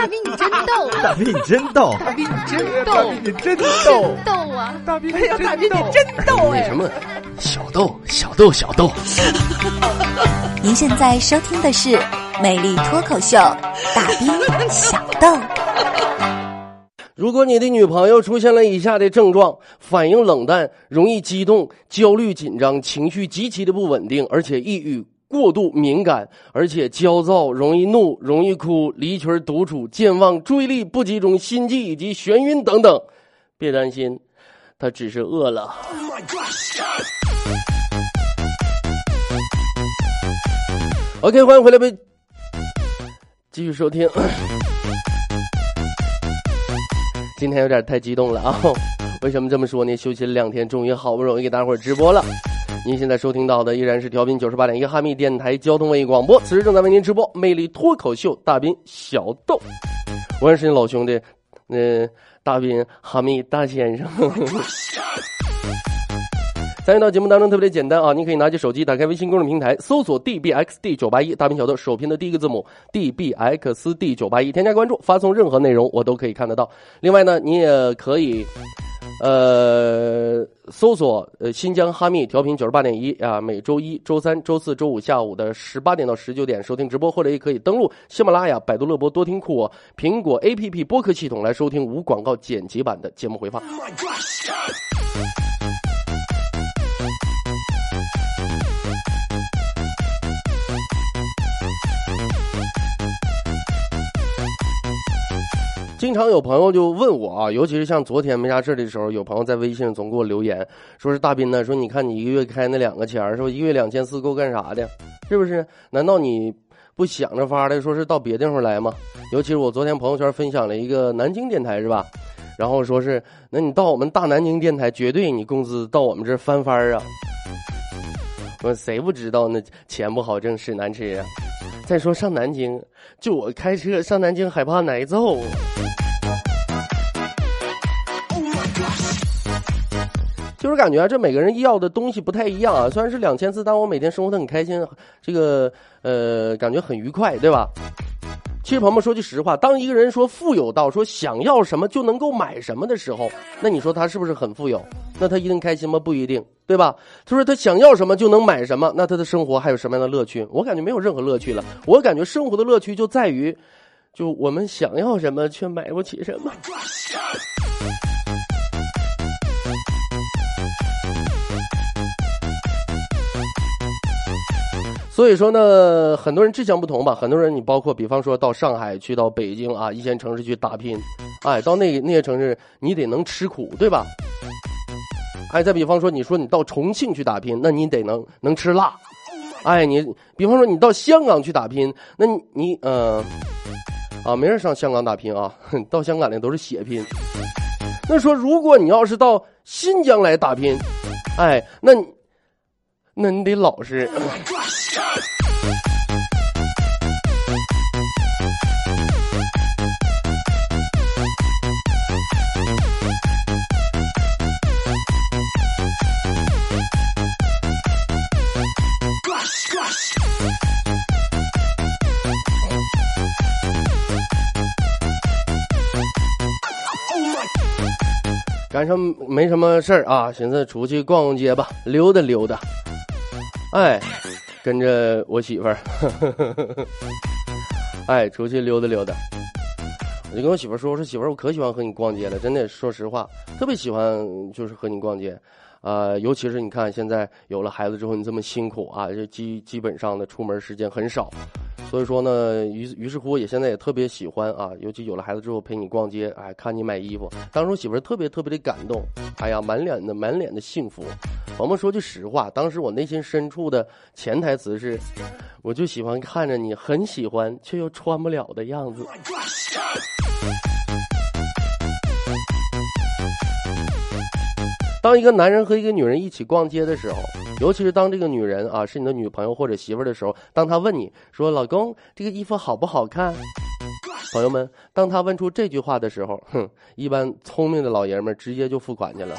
大兵你真逗，大兵你真逗，大兵你真逗，你真逗，逗啊！大兵，哎呀，大兵你真逗哎！什么？小豆，小豆，小豆。您现在收听的是《美丽脱口秀》，大兵小豆。如果你的女朋友出现了以下的症状：反应冷淡、容易激动、焦虑紧张、情绪极其的不稳定，而且抑郁、过度敏感，而且焦躁、容易怒、容易哭、离群独处、健忘、注意力不集中、心悸以及眩晕等等，别担心，他只是饿了。OK，欢迎回来，被继续收听。今天有点太激动了啊！为什么这么说呢？休息了两天，终于好不容易给大伙儿直播了。您现在收听到的依然是调频九十八点一哈密电台交通文艺广播，此时正在为您直播《魅力脱口秀》大兵小豆。我也是你老兄弟，嗯，大兵哈密大先生。参与到节目当中特别的简单啊！您可以拿起手机，打开微信公众平台，搜索 dbxd 九八一大兵小豆首拼的第一个字母 dbxd 九八一，添加关注，发送任何内容我都可以看得到。另外呢，你也可以，呃，搜索呃新疆哈密调频九十八点一啊，每周一周三、周四周五下午的十八点到十九点收听直播，或者也可以登录喜马拉雅、百度乐播、多听库、苹果 APP 播客系统来收听无广告剪辑版的节目回放。经常有朋友就问我啊，尤其是像昨天没啥事的时候，有朋友在微信上总给我留言，说是大斌呢，说你看你一个月开那两个钱是不？一个月两千四够干啥的？是不是？难道你不想着法的说是到别地方来吗？尤其是我昨天朋友圈分享了一个南京电台是吧？然后说是，那你到我们大南京电台，绝对你工资到我们这翻番啊！我谁不知道那钱不好挣，屎难吃啊！再说上南京，就我开车上南京，害怕挨揍。就是感觉，这每个人要的东西不太一样啊。虽然是两千次，但我每天生活的很开心，这个呃，感觉很愉快，对吧？其实朋友们说句实话，当一个人说富有到说想要什么就能够买什么的时候，那你说他是不是很富有？那他一定开心吗？不一定，对吧？他说他想要什么就能买什么，那他的生活还有什么样的乐趣？我感觉没有任何乐趣了。我感觉生活的乐趣就在于，就我们想要什么却买不起什么。所以说呢，很多人志向不同吧。很多人，你包括比方说到上海去，到北京啊，一线城市去打拼，哎，到那那些城市，你得能吃苦，对吧？哎，再比方说，你说你到重庆去打拼，那你得能能吃辣。哎，你比方说你到香港去打拼，那你你呃，啊，没人上香港打拼啊，到香港的都是血拼。那说如果你要是到新疆来打拼，哎，那那你得老实。赶上没什么事儿啊，寻思出去逛逛街吧，溜达溜达。哎，跟着我媳妇儿，哎，出去溜达溜达。我就跟我媳妇儿说：“我说媳妇儿，我可喜欢和你逛街了，真的，说实话，特别喜欢就是和你逛街。啊，尤其是你看现在有了孩子之后，你这么辛苦啊，就基基本上的出门时间很少。所以说呢，于于是乎，也现在也特别喜欢啊，尤其有了孩子之后陪你逛街，哎，看你买衣服。当时我媳妇儿特别特别的感动，哎呀，满脸的满脸的幸福。我们说句实话，当时我内心深处的潜台词是，我就喜欢看着你很喜欢却又穿不了的样子。当一个男人和一个女人一起逛街的时候，尤其是当这个女人啊是你的女朋友或者媳妇儿的时候，当她问你说：“老公，这个衣服好不好看？”朋友们，当他问出这句话的时候，哼，一般聪明的老爷们直接就付款去了。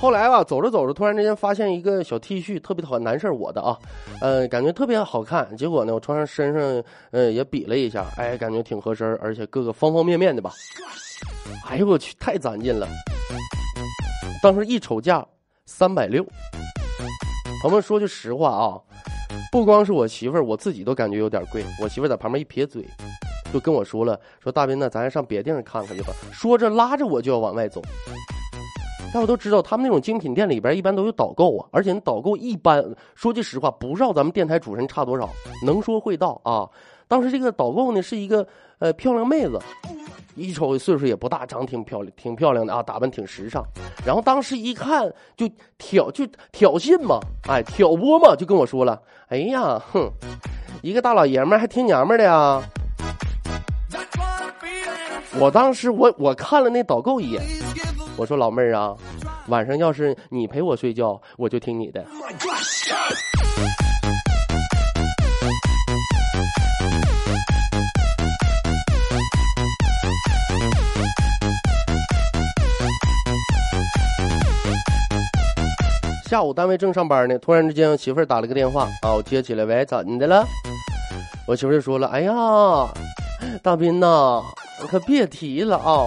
后来吧，走着走着，突然之间发现一个小 T 恤，特别讨厌男士我的啊，呃，感觉特别好看。结果呢，我穿上身上，呃，也比了一下，哎，感觉挺合身，而且各个方方面面的吧。哎呦我去，太攒劲了！当时一瞅价，三百六。朋友们说句实话啊，不光是我媳妇儿，我自己都感觉有点贵。我媳妇儿在旁边一撇嘴，就跟我说了：“说大斌呢，咱上别地方看看去吧。”说着拉着我就要往外走。大家都知道，他们那种精品店里边一般都有导购啊，而且导购一般说句实话，不知道咱们电台主持人差多少，能说会道啊。当时这个导购呢是一个呃漂亮妹子，一瞅岁数也不大，长挺漂亮，挺漂亮的啊，打扮挺时尚。然后当时一看就挑就挑衅嘛，哎挑拨嘛，就跟我说了：“哎呀，哼，一个大老爷们还挺娘们的呀。”我当时我我看了那导购一眼。我说老妹儿啊，晚上要是你陪我睡觉，我就听你的。下午单位正上班呢，突然之间我媳妇儿打了个电话啊，我接起来，喂，怎的了？我媳妇儿就说了，哎呀，大斌呐，可别提了啊。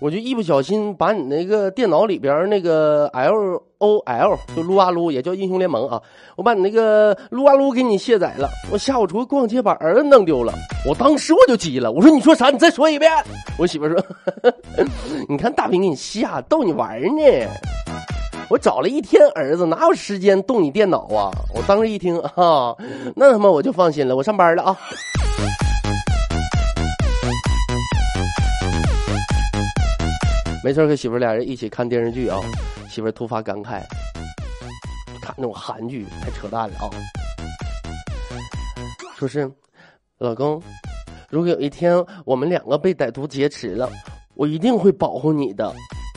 我就一不小心把你那个电脑里边那个 L O L 就撸啊撸，也叫英雄联盟啊，我把你那个撸啊撸给你卸载了。我下午出去逛街把儿子弄丢了，我当时我就急了，我说你说啥？你再说一遍。我媳妇说，你看大兵给你吓，逗你玩呢。我找了一天儿子，哪有时间动你电脑啊？我当时一听啊，那他妈我就放心了，我上班了啊。没事，和媳妇俩人一起看电视剧啊。媳妇突发感慨，看那种韩剧太扯淡了啊。说是，老公，如果有一天我们两个被歹徒劫持了，我一定会保护你的，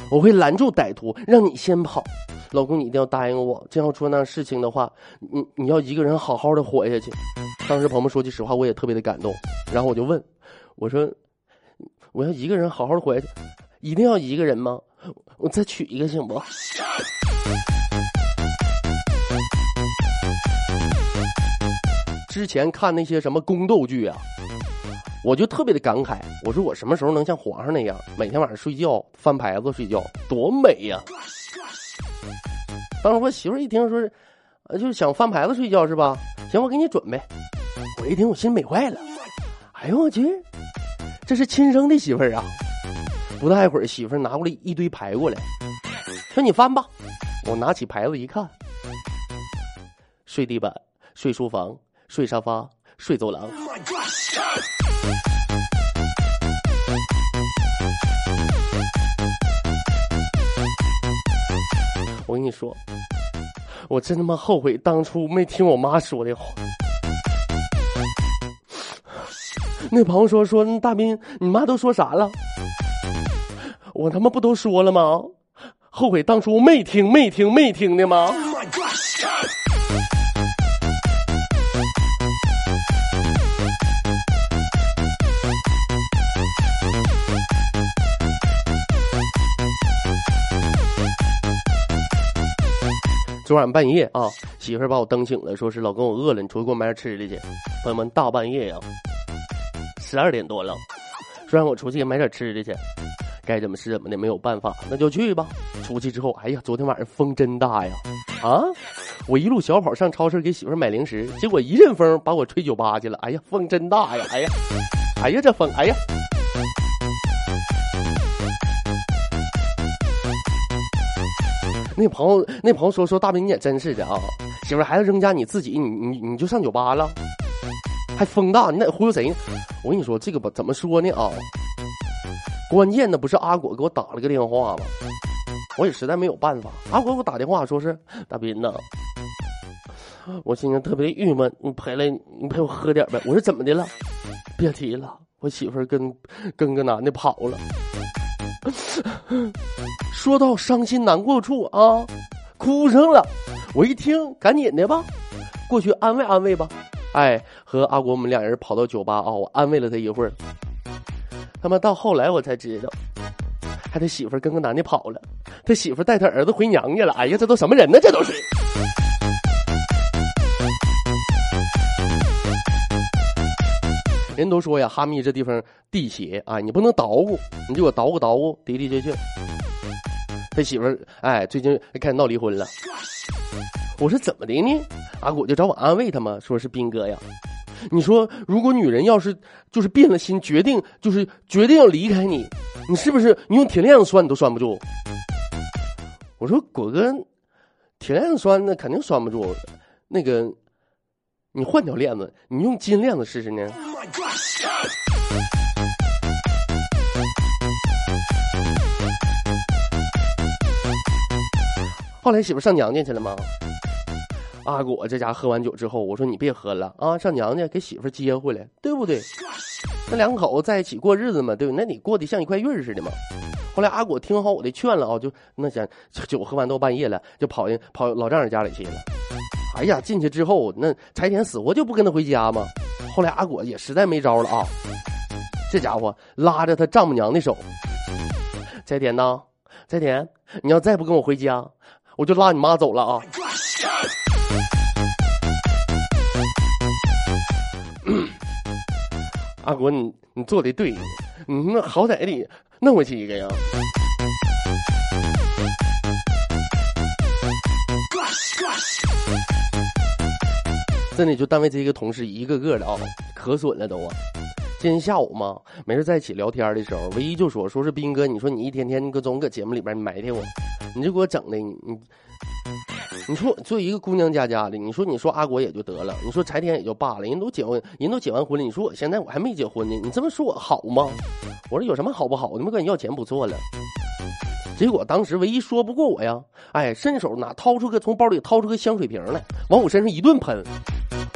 我会拦住歹徒，让你先跑。老公，你一定要答应我，真要出那事情的话，你你要一个人好好的活下去。当时朋友说句实话，我也特别的感动。然后我就问，我说，我要一个人好好的活下去。一定要一个人吗？我再娶一个行不？之前看那些什么宫斗剧啊，我就特别的感慨。我说我什么时候能像皇上那样，每天晚上睡觉翻牌子睡觉，多美呀！当时我媳妇一听说，呃，就是想翻牌子睡觉是吧？行，我给你准备。我一听我心美坏了。哎呦我去，这是亲生的媳妇儿啊！不大一会儿，媳妇拿过来一堆牌过来，说：“你翻吧。”我拿起牌子一看，睡地板、睡书房、睡沙发、睡走廊。我跟你说，我真他妈后悔当初没听我妈说的话。那朋友说：“说大兵，你妈都说啥了？”我他妈不都说了吗？后悔当初没听、没听、没听的吗？昨晚半夜啊，媳妇儿把我蹬醒了，说是老公我饿了，你出去给我买点吃的去。朋友们，大半夜呀，十二点多了，说让我出去买点吃的去。该怎么是怎么的，没有办法，那就去吧。出去之后，哎呀，昨天晚上风真大呀！啊，我一路小跑上超市给媳妇买零食，结果一阵风把我吹酒吧去了。哎呀，风真大呀！哎呀，哎呀，这风，哎呀！那朋友，那朋友说说大兵你也真是的啊，媳妇还要扔家你自己，你你你就上酒吧了，还风大，你得忽悠谁呢？我跟你说这个吧，怎么说呢啊？关键的不是阿果给我打了个电话吗？我也实在没有办法。阿果给我打电话说是大斌呐，我今天特别郁闷，你陪来你陪我喝点呗。我说怎么的了？别提了，我媳妇跟跟个男的跑了。说到伤心难过处啊，哭上了。我一听，赶紧的吧，过去安慰安慰吧。哎，和阿果我们两人跑到酒吧啊，我安慰了他一会儿。他妈到后来我才知道，还他媳妇跟个男的跑了，他媳妇带他儿子回娘家了。哎呀，这都什么人呢？这都是。人都说呀，哈密这地方地邪啊，你不能捣鼓，你就给我捣鼓捣鼓，的的确确。他媳妇儿哎，最近开始闹离婚了。我说怎么的呢？阿古就找我安慰他嘛，说是斌哥呀。你说，如果女人要是就是变了心，决定就是决定要离开你，你是不是你用铁链子拴你都拴不住？我说果哥，铁链子拴那肯定拴不住，那个你换条链子，你用金链子试试呢？后来媳妇上娘家去了吗？阿果这家喝完酒之后，我说你别喝了啊，上娘家给媳妇接回来，对不对？那两口子在一起过日子嘛，对不？那你过得像一块玉似的嘛。后来阿果听好我的劝了啊，就那想酒喝完到半夜了，就跑进跑老丈人家里去了。哎呀，进去之后，那柴田死活就不跟他回家嘛。后来阿果也实在没招了啊，这家伙拉着他丈母娘的手，柴田呐，柴田，你要再不跟我回家，我就拉你妈走了啊。阿国，你你做的对，你那好歹得弄回去一个呀。真的，就单位这个同事一个个的啊，可损了都啊。今天下午嘛，没事在一起聊天的时候，唯一就说说是斌哥，你说你一天天搁总搁节目里边埋汰我，你就给我整的你你。你说作为一个姑娘家家的，你说你说阿国也就得了，你说柴田也就罢了，人都结婚，人都结完婚了，你说我现在我还没结婚呢，你这么说我好吗？我说有什么好不好？你们管你要钱不错了。结果当时唯一说不过我呀，哎，伸手拿掏出个从包里掏出个香水瓶来，往我身上一顿喷。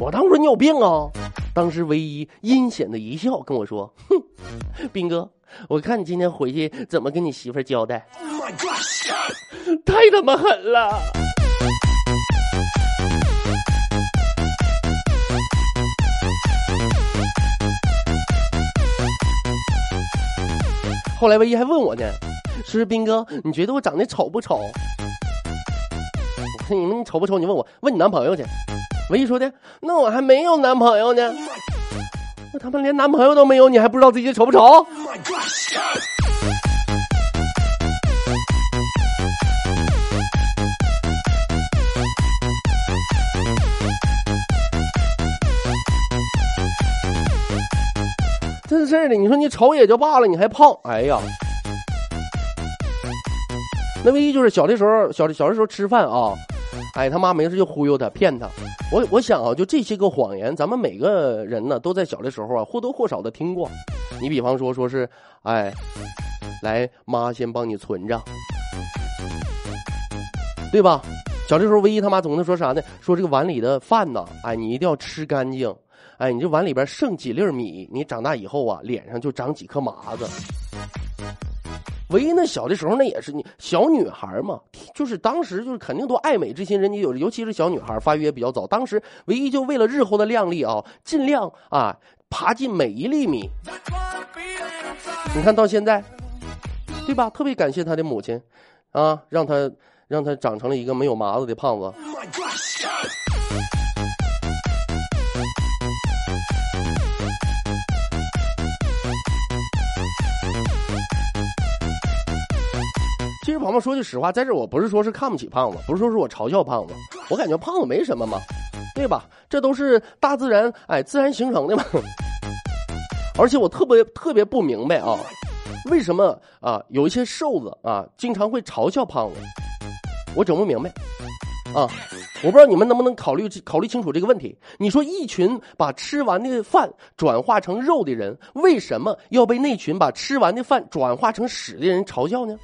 我当时你有病啊！当时唯一阴险的一笑跟我说：“哼，斌哥，我看你今天回去怎么跟你媳妇交代。” 太他妈狠了！后来唯一还问我呢，说斌哥，你觉得我长得丑不丑？我 说你们丑不丑？你问我，问你男朋友去。唯一说的，那我还没有男朋友呢。我他妈连男朋友都没有，你还不知道自己丑不丑？真事儿的，你说你丑也就罢了，你还胖，哎呀！那唯一就是小的时候，小的小的时候吃饭啊，哎，他妈没事就忽悠他，骗他。我我想啊，就这些个谎言，咱们每个人呢，都在小的时候啊，或多或少的听过。你比方说，说是，哎，来，妈先帮你存着，对吧？小的时候，唯一他妈总能说啥呢？说这个碗里的饭呢，哎，你一定要吃干净。哎，你这碗里边剩几粒米，你长大以后啊，脸上就长几颗麻子。唯一那小的时候，那也是你小女孩嘛，就是当时就是肯定都爱美之心，人家有，尤其是小女孩发育也比较早。当时唯一就为了日后的靓丽啊，尽量啊爬进每一粒米。你看到现在，对吧？特别感谢他的母亲，啊，让他让他长成了一个没有麻子的胖子。其实，朋友说句实话，在这我不是说是看不起胖子，不是说是我嘲笑胖子，我感觉胖子没什么嘛，对吧？这都是大自然哎自然形成的嘛。而且我特别特别不明白啊，为什么啊有一些瘦子啊经常会嘲笑胖子，我整不明白啊。我不知道你们能不能考虑考虑清楚这个问题。你说一群把吃完的饭转化成肉的人，为什么要被那群把吃完的饭转化成屎的人嘲笑呢？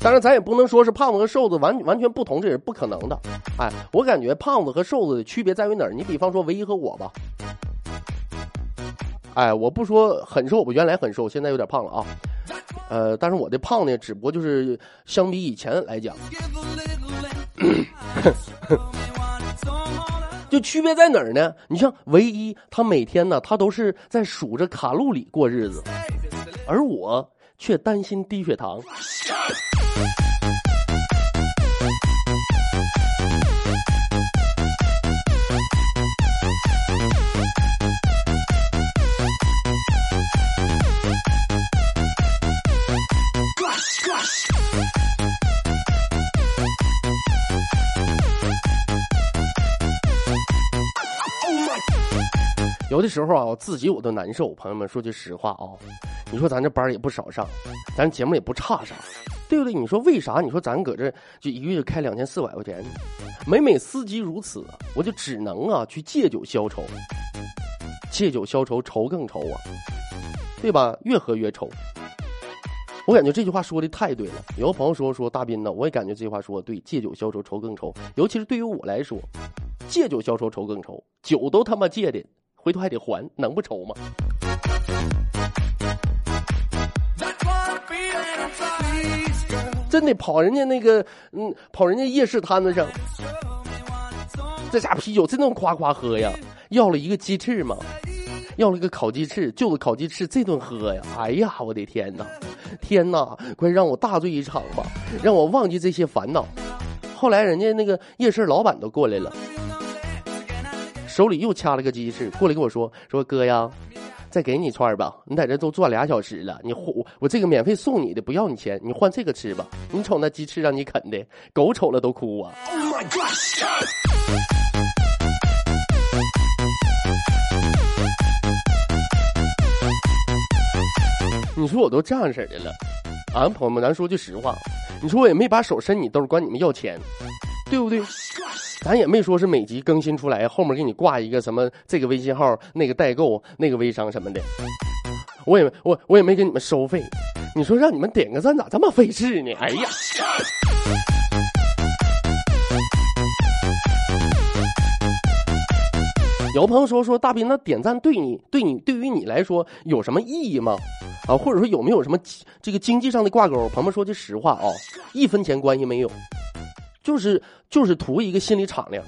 当然，咱也不能说是胖子和瘦子完完全不同，这也是不可能的。哎，我感觉胖子和瘦子的区别在于哪儿？你比方说唯一和我吧。哎，我不说很瘦，我原来很瘦，现在有点胖了啊。呃，但是我的胖呢，只不过就是相比以前来讲，就区别在哪儿呢？你像唯一，他每天呢，他都是在数着卡路里过日子，而我却担心低血糖。有的时候啊，我自己我都难受。朋友们，说句实话啊，你说咱这班也不少上，咱节目也不差啥，对不对？你说为啥？你说咱搁这就一个月开两千四百块钱，每每司机如此，我就只能啊去借酒消愁。借酒消愁，愁更愁啊，对吧？越喝越愁。我感觉这句话说的太对了。有个朋友说说大斌呢，我也感觉这句话说的对，借酒消愁，愁更愁。尤其是对于我来说，借酒消愁，愁更愁，酒都他妈借的。回头还得还，能不愁吗？真的跑人家那个，嗯，跑人家夜市摊子上，这家啤酒真能夸夸喝呀！要了一个鸡翅嘛，要了一个烤鸡翅，就着烤鸡翅这顿喝呀！哎呀，我的天哪，天哪，快让我大醉一场吧，让我忘记这些烦恼。后来人家那个夜市老板都过来了。手里又掐了个鸡翅，过来跟我说：“说哥呀，再给你串吧，你在这都转俩小时了，你我我这个免费送你的，不要你钱，你换这个吃吧。你瞅那鸡翅让你啃的，狗瞅了都哭啊！” Oh my 你说我都这样式的了，啊，朋友们，咱说句实话，你说我也没把手伸你兜管你们要钱，对不对？咱也没说是每集更新出来后面给你挂一个什么这个微信号那个代购那个微商什么的，我也我我也没给你们收费，你说让你们点个赞咋这么费事呢？哎呀！有朋友说说大斌，那点赞对你对你对于你来说有什么意义吗？啊，或者说有没有什么这个经济上的挂钩？朋友们说句实话啊，一分钱关系没有。就是就是图一个心理敞亮，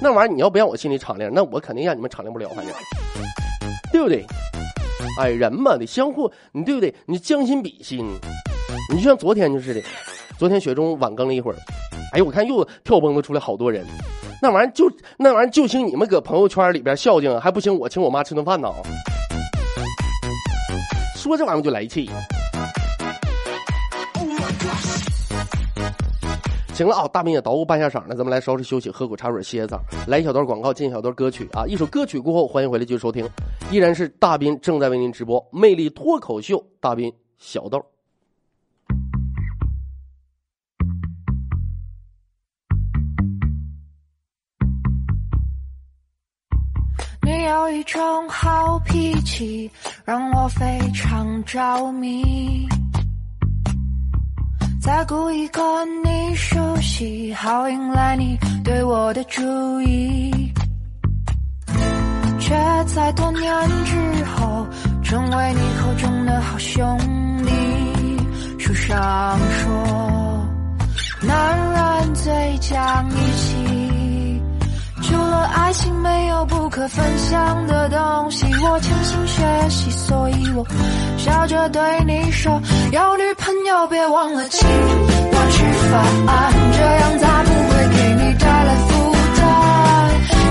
那玩意儿你要不让我心里敞亮，那我肯定让你们敞亮不了，反正，对不对？哎，人嘛得相互，你对不对？你将心比心，你就像昨天就是的，昨天雪中晚更了一会儿，哎呦，我看又跳蹦子出来好多人，那玩意儿就那玩意儿就请你们搁朋友圈里边孝敬，还不行我请我妈吃顿饭呢？说这玩意儿就来气。行了啊，大明也捣鼓半下场了，咱们来稍事休息，喝口茶水歇歇嗓。来一小段广告，进一小段歌曲啊！一首歌曲过后，欢迎回来继续收听，依然是大斌正在为您直播《魅力脱口秀》，大斌小豆。有一种好脾气，让我非常着迷。再故意跟你熟悉，好引来你对我的注意，却在多年之后成为你口中的好兄弟。书上说，男人最讲义气，了爱情，没有不可分享的东西。我潜心学习，所以我笑着对你说。有女朋友别忘了请我吃饭，这样才不会给你带来负担。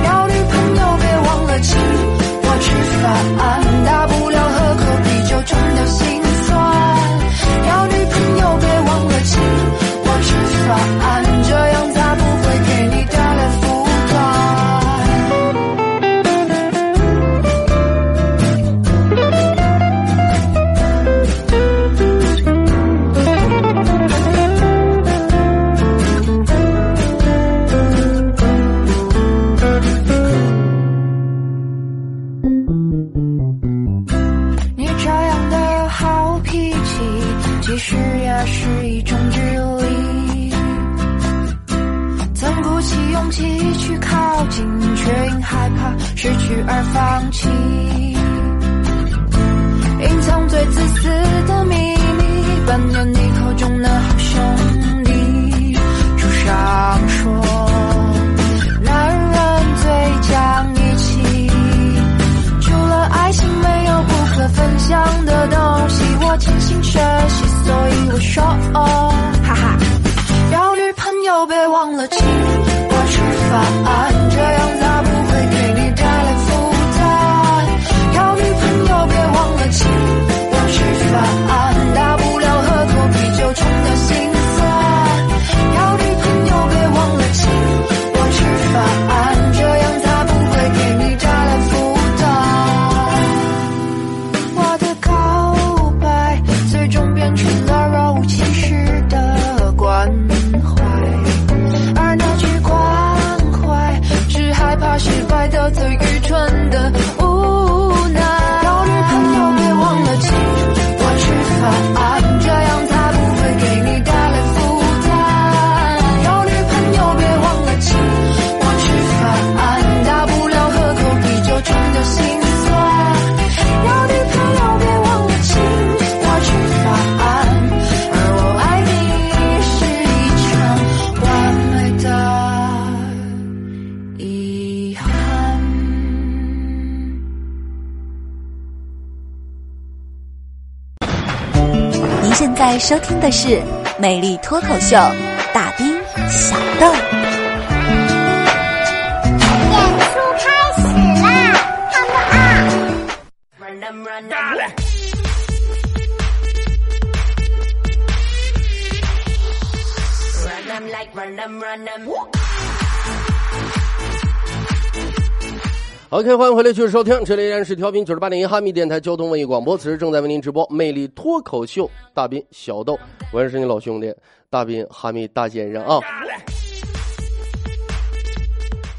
有女朋友别忘了请我吃饭，大不了喝口啤酒冲掉心酸。有女朋友别忘了请我吃饭，这样收听的是《美丽脱口秀》，大兵小豆。演出开始啦，他们啊！OK，欢迎回来，继续收听，这里依然是调频九十八点一哈密电台交通文艺广播，此时正在为您直播《魅力脱口秀》，大斌小豆，我也是你老兄弟大斌哈密大先生啊。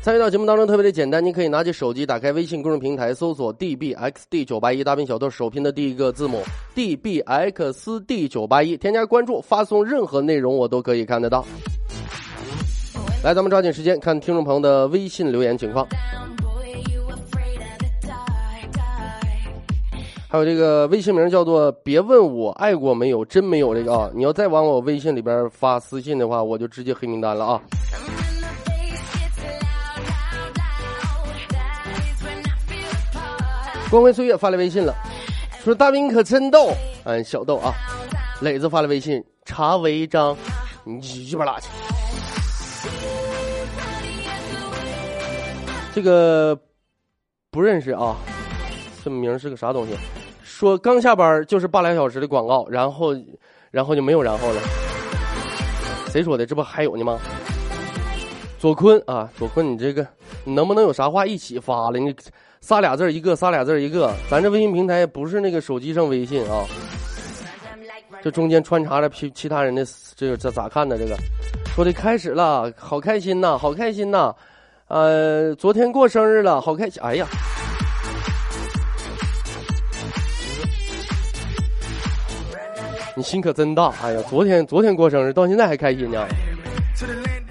参与到节目当中特别的简单，您可以拿起手机，打开微信公众平台，搜索 dbxd 九八一，大斌小豆首拼的第一个字母 dbxd 九八一，添加关注，发送任何内容我都可以看得到。来，咱们抓紧时间看听众朋友的微信留言情况。还有这个微信名叫做“别问我爱过没有，真没有”这个啊，你要再往我微信里边发私信的话，我就直接黑名单了啊。光辉岁月发来微信了，说大兵可真逗，嗯，小豆啊。磊子发来微信，查违章，你去吧拉去。这个不认识啊，这名是个啥东西？说刚下班就是半俩小时的广告，然后，然后就没有然后了。谁说的？这不还有呢吗？左坤啊，左坤，你这个你能不能有啥话一起发了？你仨俩字一个，仨俩字一个。咱这微信平台不是那个手机上微信啊，这中间穿插着其其他人的这个这咋看呢？这个说的开始了，好开心呐，好开心呐。呃，昨天过生日了，好开心！哎呀，你心可真大！哎呀，昨天昨天过生日，到现在还开心呢。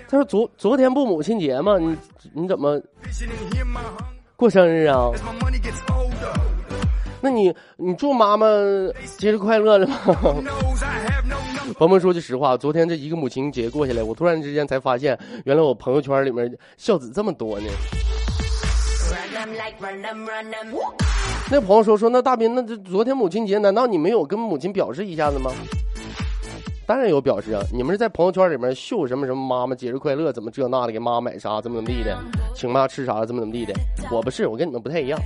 他说昨昨天不母亲节吗？你你怎么过生日啊？那你你祝妈妈节日快乐了吗？鹏鹏说句实话，昨天这一个母亲节过下来，我突然之间才发现，原来我朋友圈里面孝子这么多呢。那朋友说说，那大斌，那这昨天母亲节，难道你没有跟母亲表示一下子吗？当然有表示啊！你们是在朋友圈里面秀什么什么妈妈节日快乐，怎么这那的，给妈买啥，怎么怎么地的，请妈吃啥，怎么怎么地的。我不是，我跟你们不太一样。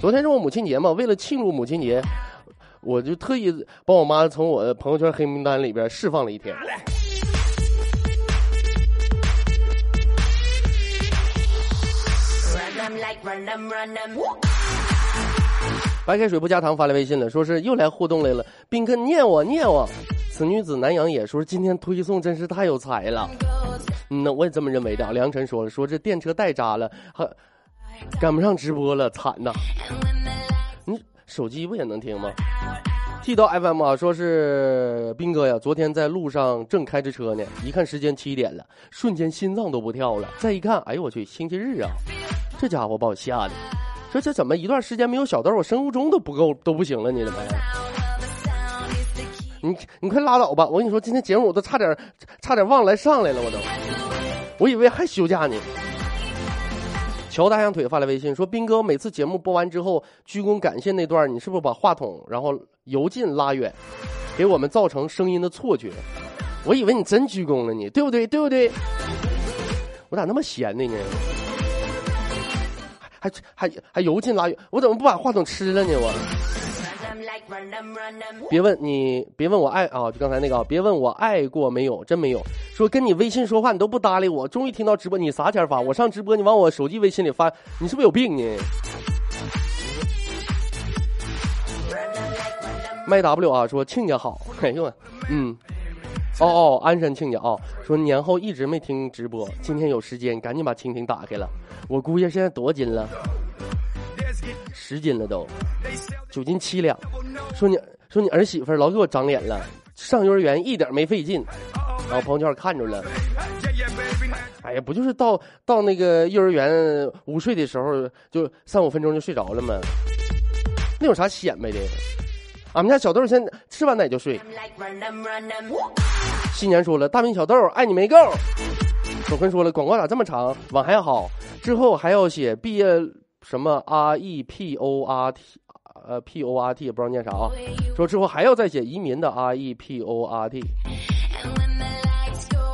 昨天是我母亲节嘛，为了庆祝母亲节，我就特意把我妈从我的朋友圈黑名单里边释放了一天。白开水不加糖发来微信了，说是又来互动来了。斌哥念我念我，此女子南阳也说今天推送真是太有才了。嗯呐，我也这么认为的。梁晨说了，说这电车带扎了，还赶不上直播了，惨呐！你手机不也能听吗？T 到 FM 啊，说是斌哥呀，昨天在路上正开着车呢，一看时间七点了，瞬间心脏都不跳了。再一看，哎呦我去，星期日啊！这家伙把我吓的，说这怎么一段时间没有小豆，我生物钟都不够都不行了，你怎么？你你快拉倒吧！我跟你说，今天节目我都差点差点忘来上来了，我都，我以为还休假呢。乔大象腿发来微信说：“斌哥，每次节目播完之后，鞠躬感谢那段，你是不是把话筒然后由近拉远？给我们造成声音的错觉。我以为你真鞠躬了呢，对不对？对不对？我咋那么闲的呢？还还还油尽拉远，我怎么不把话筒吃了呢？我。别问你，别问我爱啊！就刚才那个，别问我爱过没有，真没有。说跟你微信说话你都不搭理我，终于听到直播，你啥前发？我上直播你往我手机微信里发，你是不是有病呢？麦 W 啊，说亲家好，哎呦，嗯，哦哦，鞍山亲家啊，说年后一直没听直播，今天有时间赶紧把蜻蜓打开了。我姑爷现在多斤了？十斤了都，九斤七两。说你说你儿媳妇老给我长脸了，上幼儿园一点没费劲，然后朋友圈看着了。哎呀，不就是到到那个幼儿园午睡的时候，就三五分钟就睡着了吗？那有啥显摆的？俺们家小豆现在吃完奶就睡。新年说了，大兵小豆爱你没够。小坤说了，广告咋这么长？网还好，之后还要写毕业什么 R E P O R T，呃 P O R T 也不知道念啥啊。说之后还要再写移民的 R E P O R T。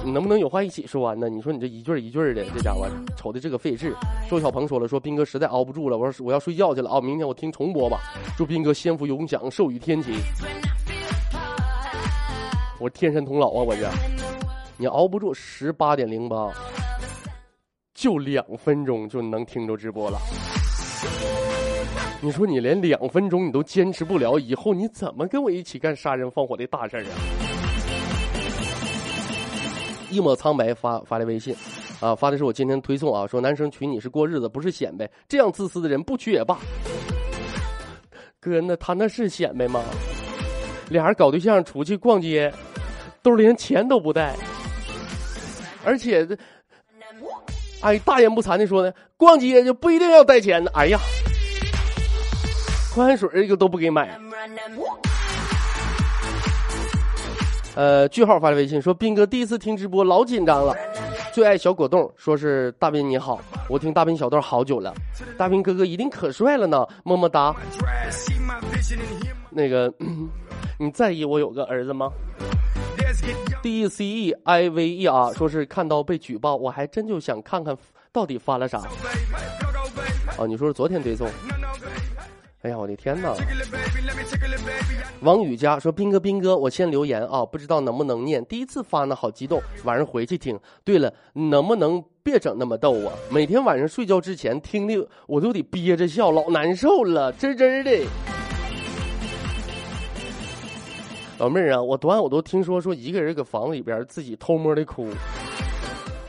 你能不能有话一起说完呢？你说你这一句一句的，这家伙瞅的这个费事。周小鹏说了，说斌哥实在熬不住了，我说我要睡觉去了啊，明天我听重播吧。祝斌哥仙福永享，寿与天齐。我天神童姥啊，我这，你熬不住十八点零八，就两分钟就能听着直播了。你说你连两分钟你都坚持不了，以后你怎么跟我一起干杀人放火的大事儿啊？一抹苍白发发来微信，啊，发的是我今天推送啊，说男生娶你是过日子不是显摆，这样自私的人不娶也罢。哥，那他那是显摆吗？俩人搞对象出去逛街，兜里连钱都不带，而且这，哎，大言不惭的说呢，逛街就不一定要带钱呢。哎呀，矿泉水一个都不给买。呃，句号发来微信说：“斌哥第一次听直播，老紧张了。最爱小果冻，说是大斌你好，我听大斌小豆好久了。大斌哥哥一定可帅了呢，么么哒。那个，你在意我有个儿子吗？D E C E I V E R 说是看到被举报，我还真就想看看到底发了啥。哦，你说是昨天推送。”哎呀，我的天哪！王宇佳说：“斌哥，斌哥，我先留言啊，不知道能不能念。第一次发呢，好激动，晚上回去听。对了，能不能别整那么逗啊？每天晚上睡觉之前听的，我都得憋着笑，老难受了，真真的。”老妹儿啊，我昨晚我都听说说一个人搁房子里边自己偷摸的哭，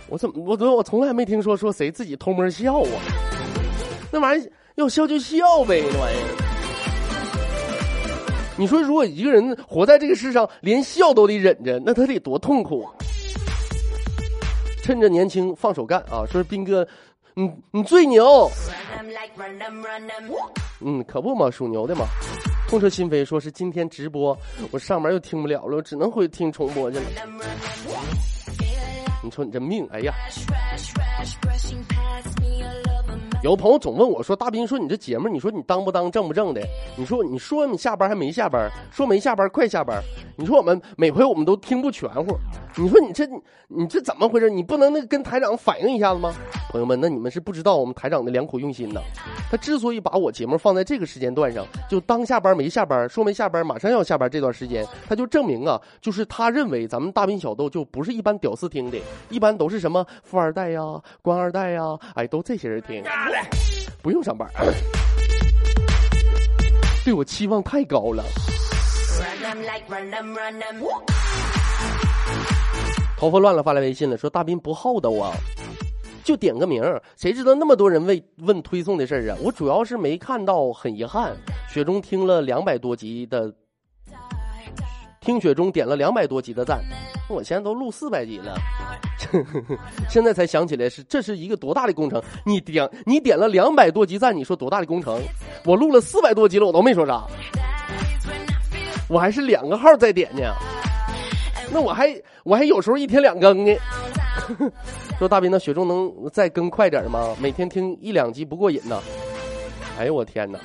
我怎么我都我从来没听说说谁自己偷摸笑啊？那玩意儿。要笑就笑呗，那玩意儿。你说，如果一个人活在这个世上，连笑都得忍着，那他得多痛苦啊！趁着年轻放手干啊！说斌哥，你你最牛。嗯，可不嘛，属牛的嘛。痛彻心扉，说是今天直播，我上班又听不了了，我只能回听重播去了。你说你这命，哎呀！有朋友总问我说：“大斌，说你这节目，你说你当不当正不正的？你说你说你下班还没下班，说没下班快下班，你说我们每回我们都听不全乎，你说你这你这怎么回事？你不能那跟台长反映一下子吗？朋友们，那你们是不知道我们台长的良苦用心呐。他之所以把我节目放在这个时间段上，就当下班没下班，说没下班马上要下班这段时间，他就证明啊，就是他认为咱们大斌小豆就不是一般屌丝听的，一般都是什么富二代呀、官二代呀，哎，都这些人听。”不用上班，对我期望太高了。头发乱了，发来微信了，说大斌不厚道啊，就点个名，谁知道那么多人问问推送的事儿啊？我主要是没看到，很遗憾。雪中听了两百多集的，听雪中点了两百多集的赞，我现在都录四百集了。现在才想起来是这是一个多大的工程？你点你点了两百多集赞，你说多大的工程？我录了四百多集了，我都没说啥，我还是两个号在点呢。那我还我还有时候一天两更呢。说大斌，那雪中能再更快点吗？每天听一两集不过瘾呐。哎呦我天哪！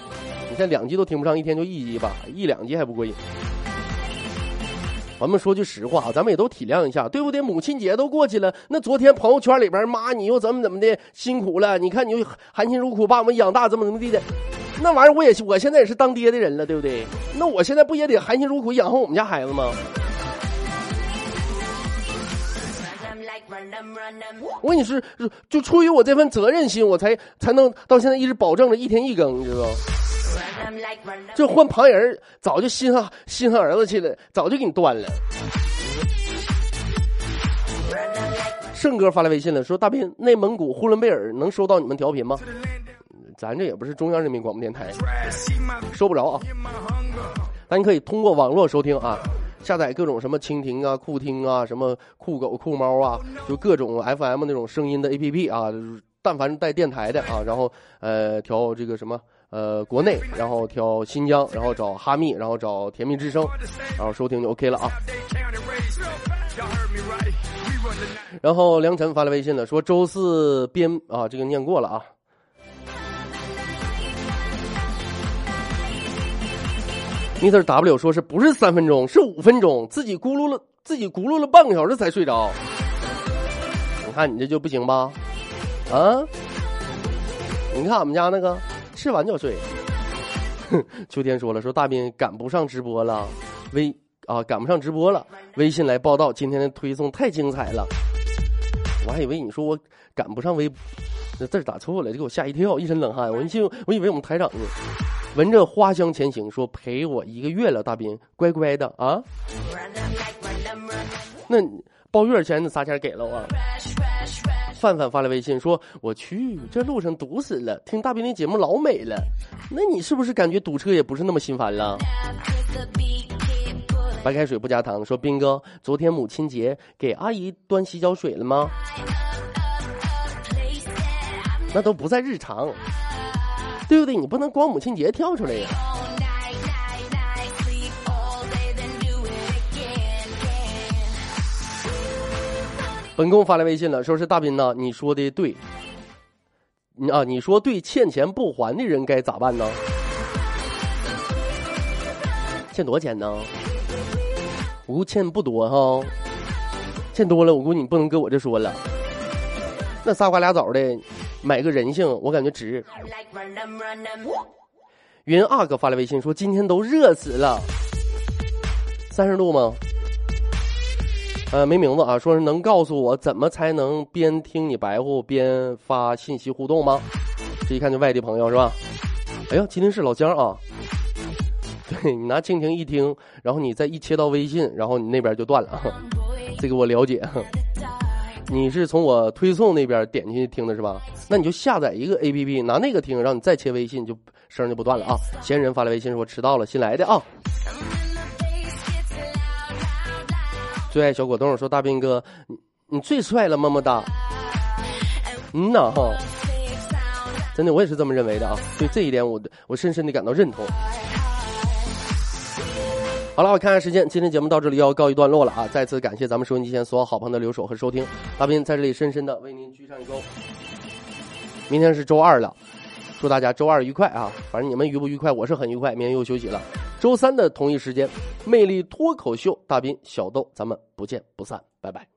你现在两集都听不上，一天就一集吧，一两集还不过瘾。咱们说句实话啊，咱们也都体谅一下，对不对？母亲节都过去了，那昨天朋友圈里边，妈你又怎么怎么的辛苦了？你看你又含辛茹苦把我们养大，怎么怎么地的，那玩意儿我也，我现在也是当爹的人了，对不对？那我现在不也得含辛茹苦养活我们家孩子吗？我跟你说，就出于我这份责任心，我才才能到现在一直保证着一天一更，你知道。这换旁人早就稀罕稀罕儿子去了，早就给你断了。胜哥发来微信了，说大斌，内蒙古呼伦贝尔能收到你们调频吗？咱这也不是中央人民广播电台，收不着啊。但你可以通过网络收听啊，下载各种什么蜻蜓啊、酷听啊、什么酷狗、酷猫啊，就各种 FM 那种声音的 APP 啊，但凡带电台的啊，然后呃调这个什么。呃，国内，然后挑新疆，然后找哈密，然后找甜蜜之声，然后收听就 OK 了啊。然后梁晨发来微信了，说周四编啊，这个念过了啊。Mr W 说是不是三分钟，是五分钟，自己咕噜了，自己咕噜了半个小时才睡着。你看你这就不行吧？啊？你看俺们家那个。吃完就睡。秋天说了，说大斌赶不上直播了，微啊赶不上直播了，微信来报道今天的推送太精彩了。我还以为你说我赶不上微，那字打错了，就给我吓一跳，一身冷汗。我一信，我以为我们台长呢。闻着花香前行，说陪我一个月了，大斌乖乖的啊。那包月钱你啥钱给了啊？范范发来微信说：“我去，这路上堵死了，听大兵的节目老美了。那你是不是感觉堵车也不是那么心烦了？”白开水不加糖说：“兵哥，昨天母亲节给阿姨端洗脚水了吗？那都不在日常，对不对？你不能光母亲节跳出来呀。”本宫发来微信了，说是大斌呐，你说的对。你啊，你说对欠钱不还的人该咋办呢？欠多少钱呢？我估欠不多哈，欠多了我估计你不能搁我这说了。那仨瓜俩枣的，买个人性，我感觉值。云阿哥发来微信说，今天都热死了，三十度吗？呃，没名字啊，说是能告诉我怎么才能边听你白话边发信息互动吗？这一看就外地朋友是吧？哎呦，吉林市老乡啊！对你拿蜻蜓一听，然后你再一切到微信，然后你那边就断了。这个我了解。你是从我推送那边点进去听的是吧？那你就下载一个 A P P，拿那个听，让你再切微信，就声就不断了啊！闲人发来微信说迟到了，新来的啊。最爱小果冻说：“大兵哥，你你最帅了，么么哒。”嗯呐哈，真的我也是这么认为的啊。对这一点，我我深深的感到认同。好了，我看看时间，今天节目到这里要告一段落了啊！再次感谢咱们收音机前所有好朋友的留守和收听。大兵在这里深深的为您鞠上一躬。明天是周二了，祝大家周二愉快啊！反正你们愉不愉快，我是很愉快。明天又休息了。周三的同一时间，魅力脱口秀，大斌、小豆，咱们不见不散，拜拜。